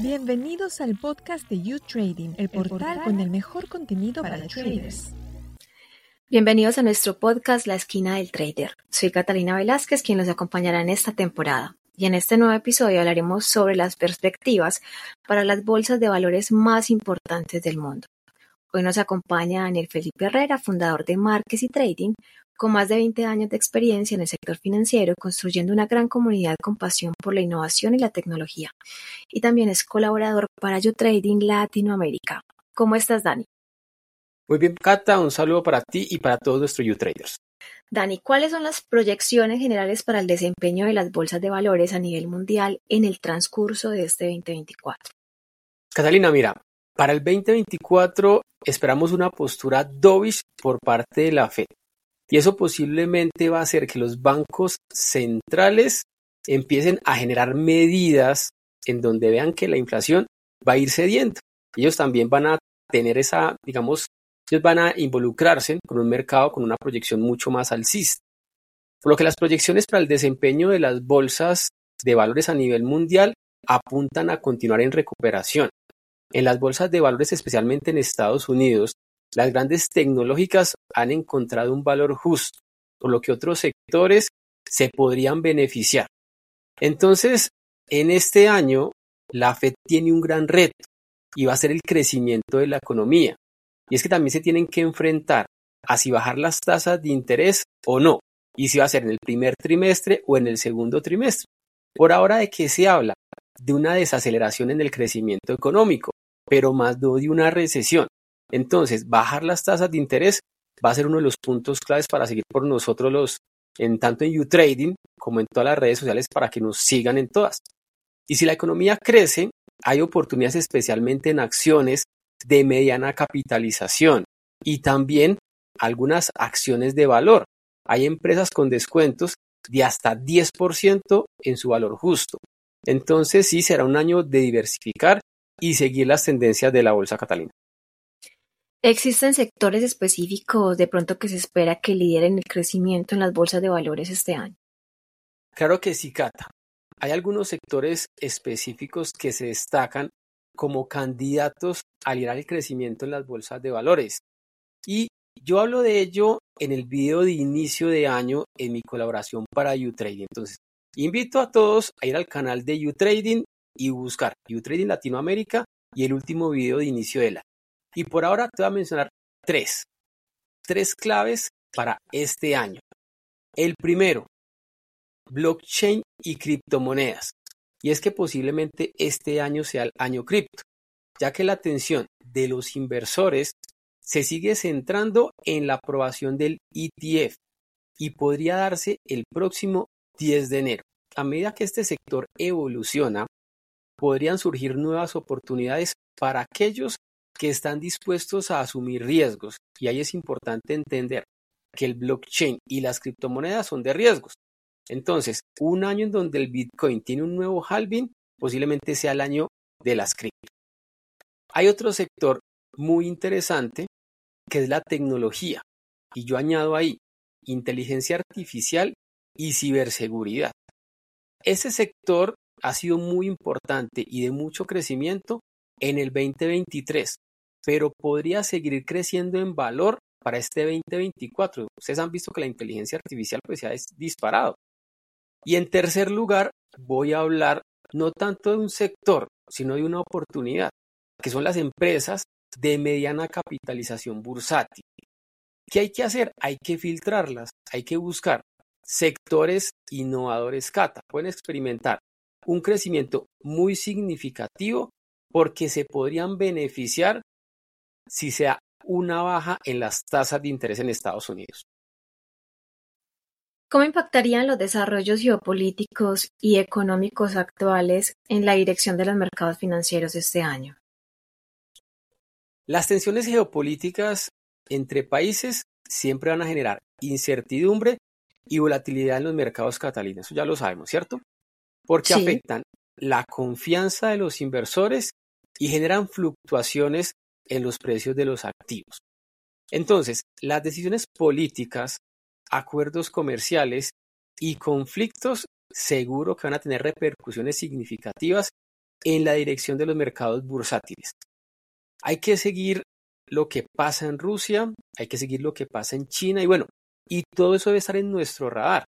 Bienvenidos al podcast de You Trading, el portal con el mejor contenido para traders. Bienvenidos a nuestro podcast La Esquina del Trader. Soy Catalina Velázquez, quien los acompañará en esta temporada. Y en este nuevo episodio hablaremos sobre las perspectivas para las bolsas de valores más importantes del mundo. Hoy nos acompaña Daniel Felipe Herrera, fundador de Marques y Trading, con más de 20 años de experiencia en el sector financiero, construyendo una gran comunidad con pasión por la innovación y la tecnología. Y también es colaborador para Trading Latinoamérica. ¿Cómo estás, Dani? Muy bien, Cata, un saludo para ti y para todos nuestros YouTraders. Dani, ¿cuáles son las proyecciones generales para el desempeño de las bolsas de valores a nivel mundial en el transcurso de este 2024? Catalina, mira, para el 2024 esperamos una postura dovish por parte de la Fed. Y eso posiblemente va a hacer que los bancos centrales empiecen a generar medidas en donde vean que la inflación va a ir cediendo. Ellos también van a tener esa, digamos, ellos van a involucrarse con un mercado con una proyección mucho más alcista. Por lo que las proyecciones para el desempeño de las bolsas de valores a nivel mundial apuntan a continuar en recuperación. En las bolsas de valores, especialmente en Estados Unidos, las grandes tecnológicas han encontrado un valor justo, por lo que otros sectores se podrían beneficiar. Entonces, en este año, la Fed tiene un gran reto y va a ser el crecimiento de la economía. Y es que también se tienen que enfrentar a si bajar las tasas de interés o no, y si va a ser en el primer trimestre o en el segundo trimestre. Por ahora de qué se habla de una desaceleración en el crecimiento económico, pero más no de una recesión. Entonces, bajar las tasas de interés va a ser uno de los puntos claves para seguir por nosotros los, en tanto en U-Trading como en todas las redes sociales para que nos sigan en todas. Y si la economía crece, hay oportunidades especialmente en acciones de mediana capitalización y también algunas acciones de valor. Hay empresas con descuentos de hasta 10% en su valor justo. Entonces sí será un año de diversificar y seguir las tendencias de la bolsa catalina. ¿Existen sectores específicos de pronto que se espera que lideren el crecimiento en las bolsas de valores este año? Claro que sí, Cata. Hay algunos sectores específicos que se destacan como candidatos a liderar el crecimiento en las bolsas de valores. Y yo hablo de ello en el video de inicio de año en mi colaboración para UTrading. Entonces, invito a todos a ir al canal de UTrading y buscar UTrading Latinoamérica y el último video de inicio de la. Y por ahora te voy a mencionar tres. Tres claves para este año. El primero, blockchain y criptomonedas. Y es que posiblemente este año sea el año cripto, ya que la atención de los inversores se sigue centrando en la aprobación del ETF y podría darse el próximo 10 de enero. A medida que este sector evoluciona, podrían surgir nuevas oportunidades para aquellos que están dispuestos a asumir riesgos. Y ahí es importante entender que el blockchain y las criptomonedas son de riesgos. Entonces, un año en donde el Bitcoin tiene un nuevo halving, posiblemente sea el año de las cripto. Hay otro sector muy interesante que es la tecnología. Y yo añado ahí inteligencia artificial y ciberseguridad. Ese sector ha sido muy importante y de mucho crecimiento en el 2023 pero podría seguir creciendo en valor para este 2024. Ustedes han visto que la inteligencia artificial pues se ha disparado. Y en tercer lugar, voy a hablar no tanto de un sector, sino de una oportunidad, que son las empresas de mediana capitalización bursátil. ¿Qué hay que hacer? Hay que filtrarlas, hay que buscar sectores innovadores CATA. Pueden experimentar un crecimiento muy significativo porque se podrían beneficiar si sea una baja en las tasas de interés en Estados Unidos. ¿Cómo impactarían los desarrollos geopolíticos y económicos actuales en la dirección de los mercados financieros este año? Las tensiones geopolíticas entre países siempre van a generar incertidumbre y volatilidad en los mercados catalinos, eso ya lo sabemos, ¿cierto? Porque afectan la confianza de los inversores y generan fluctuaciones en los precios de los activos. Entonces, las decisiones políticas, acuerdos comerciales y conflictos seguro que van a tener repercusiones significativas en la dirección de los mercados bursátiles. Hay que seguir lo que pasa en Rusia, hay que seguir lo que pasa en China y bueno, y todo eso debe estar en nuestro radar.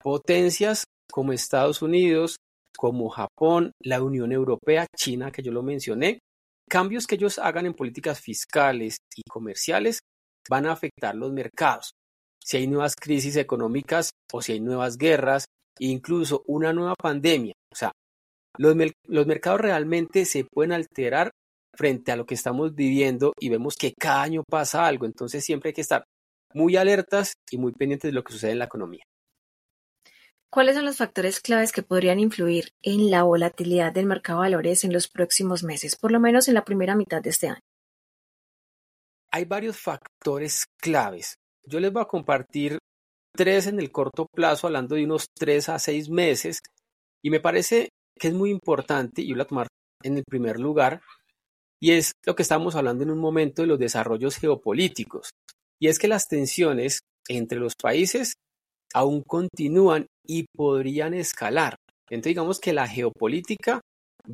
Potencias como Estados Unidos, como Japón, la Unión Europea, China, que yo lo mencioné, cambios que ellos hagan en políticas fiscales y comerciales van a afectar los mercados. Si hay nuevas crisis económicas o si hay nuevas guerras, incluso una nueva pandemia. O sea, los, los mercados realmente se pueden alterar frente a lo que estamos viviendo y vemos que cada año pasa algo. Entonces siempre hay que estar muy alertas y muy pendientes de lo que sucede en la economía. ¿Cuáles son los factores claves que podrían influir en la volatilidad del mercado de valores en los próximos meses, por lo menos en la primera mitad de este año? Hay varios factores claves. Yo les voy a compartir tres en el corto plazo, hablando de unos tres a seis meses, y me parece que es muy importante, y voy a tomar en el primer lugar, y es lo que estamos hablando en un momento de los desarrollos geopolíticos, y es que las tensiones entre los países aún continúan y podrían escalar. Entonces digamos que la geopolítica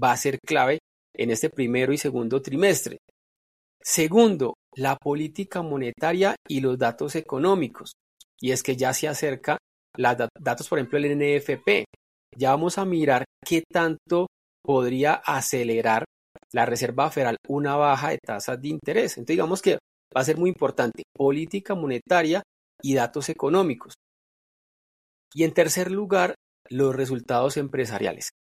va a ser clave en este primero y segundo trimestre. Segundo, la política monetaria y los datos económicos. Y es que ya se acerca los datos, por ejemplo, el NFP. Ya vamos a mirar qué tanto podría acelerar la Reserva Federal una baja de tasas de interés. Entonces digamos que va a ser muy importante política monetaria y datos económicos. Y en tercer lugar, los resultados empresariales.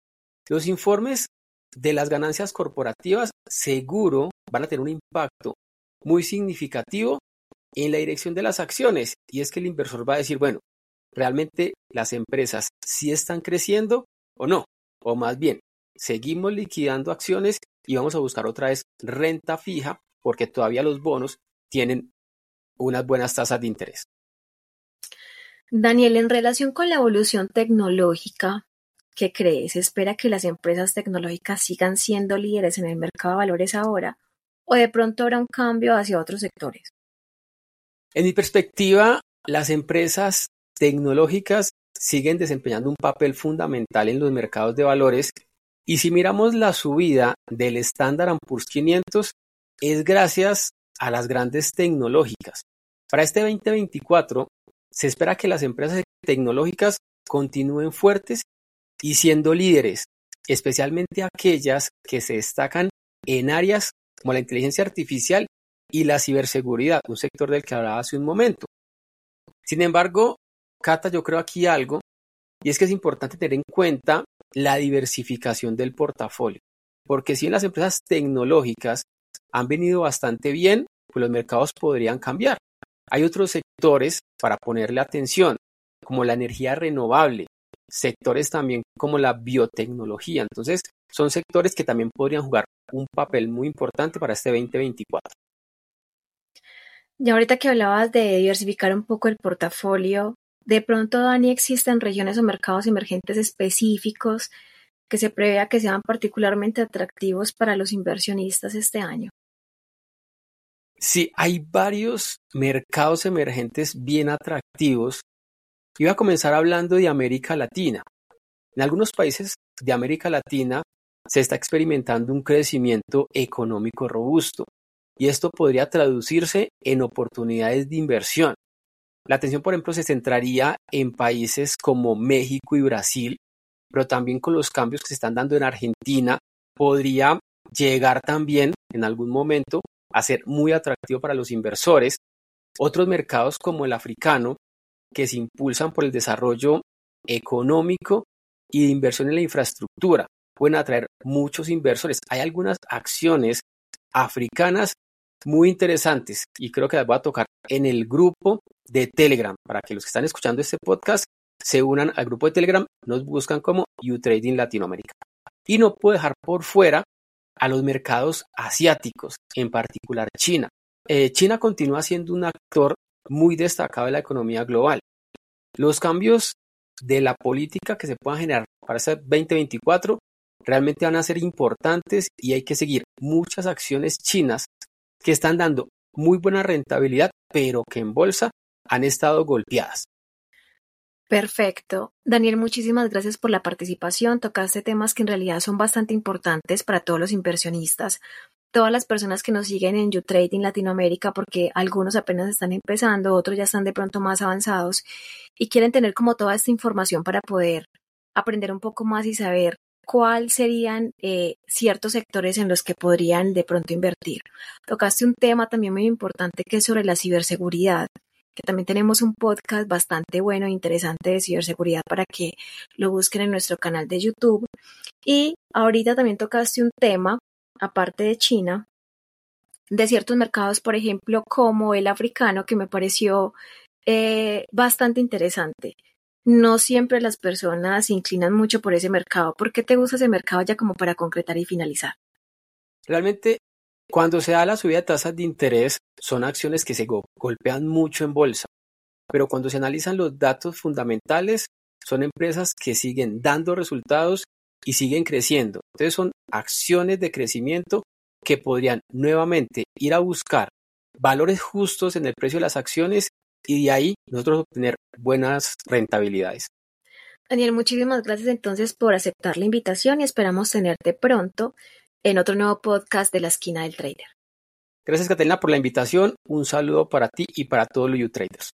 Los informes de las ganancias corporativas seguro van a tener un impacto muy significativo en la dirección de las acciones. Y es que el inversor va a decir, bueno, realmente las empresas sí están creciendo o no. O más bien, seguimos liquidando acciones y vamos a buscar otra vez renta fija porque todavía los bonos tienen unas buenas tasas de interés. Daniel, en relación con la evolución tecnológica, ¿qué crees? ¿Espera que las empresas tecnológicas sigan siendo líderes en el mercado de valores ahora? ¿O de pronto habrá un cambio hacia otros sectores? En mi perspectiva, las empresas tecnológicas siguen desempeñando un papel fundamental en los mercados de valores y si miramos la subida del Standard Poor's 500 es gracias a las grandes tecnológicas. Para este 2024 se espera que las empresas tecnológicas continúen fuertes y siendo líderes, especialmente aquellas que se destacan en áreas como la inteligencia artificial y la ciberseguridad, un sector del que hablaba hace un momento. Sin embargo, Cata, yo creo aquí algo, y es que es importante tener en cuenta la diversificación del portafolio, porque si en las empresas tecnológicas han venido bastante bien, pues los mercados podrían cambiar. Hay otros sectores para ponerle atención, como la energía renovable, sectores también como la biotecnología. Entonces, son sectores que también podrían jugar un papel muy importante para este 2024. Y ahorita que hablabas de diversificar un poco el portafolio, de pronto, Dani, existen regiones o mercados emergentes específicos que se prevea que sean particularmente atractivos para los inversionistas este año. Sí, hay varios mercados emergentes bien atractivos. Iba a comenzar hablando de América Latina. En algunos países de América Latina se está experimentando un crecimiento económico robusto y esto podría traducirse en oportunidades de inversión. La atención, por ejemplo, se centraría en países como México y Brasil, pero también con los cambios que se están dando en Argentina, podría llegar también en algún momento a ser muy atractivo para los inversores. Otros mercados como el africano, que se impulsan por el desarrollo económico y inversión en la infraestructura, pueden atraer muchos inversores. Hay algunas acciones africanas muy interesantes y creo que las voy a tocar en el grupo de Telegram para que los que están escuchando este podcast se unan al grupo de Telegram, nos buscan como UTrading Latinoamérica. Y no puedo dejar por fuera a los mercados asiáticos, en particular China. Eh, China continúa siendo un actor muy destacado de la economía global. Los cambios de la política que se puedan generar para este 2024 realmente van a ser importantes y hay que seguir muchas acciones chinas que están dando muy buena rentabilidad, pero que en bolsa han estado golpeadas. Perfecto. Daniel, muchísimas gracias por la participación. Tocaste temas que en realidad son bastante importantes para todos los inversionistas, todas las personas que nos siguen en YouTrading Latinoamérica, porque algunos apenas están empezando, otros ya están de pronto más avanzados y quieren tener como toda esta información para poder aprender un poco más y saber cuáles serían eh, ciertos sectores en los que podrían de pronto invertir. Tocaste un tema también muy importante que es sobre la ciberseguridad que también tenemos un podcast bastante bueno e interesante de ciberseguridad para que lo busquen en nuestro canal de YouTube. Y ahorita también tocaste un tema, aparte de China, de ciertos mercados, por ejemplo, como el africano, que me pareció eh, bastante interesante. No siempre las personas se inclinan mucho por ese mercado. ¿Por qué te gusta ese mercado ya como para concretar y finalizar? Realmente cuando se da la subida de tasas de interés, son acciones que se golpean mucho en bolsa, pero cuando se analizan los datos fundamentales, son empresas que siguen dando resultados y siguen creciendo. Entonces son acciones de crecimiento que podrían nuevamente ir a buscar valores justos en el precio de las acciones y de ahí nosotros obtener buenas rentabilidades. Daniel, muchísimas gracias entonces por aceptar la invitación y esperamos tenerte pronto en otro nuevo podcast de la esquina del trader. Gracias Catalina por la invitación, un saludo para ti y para todos los YouTraders.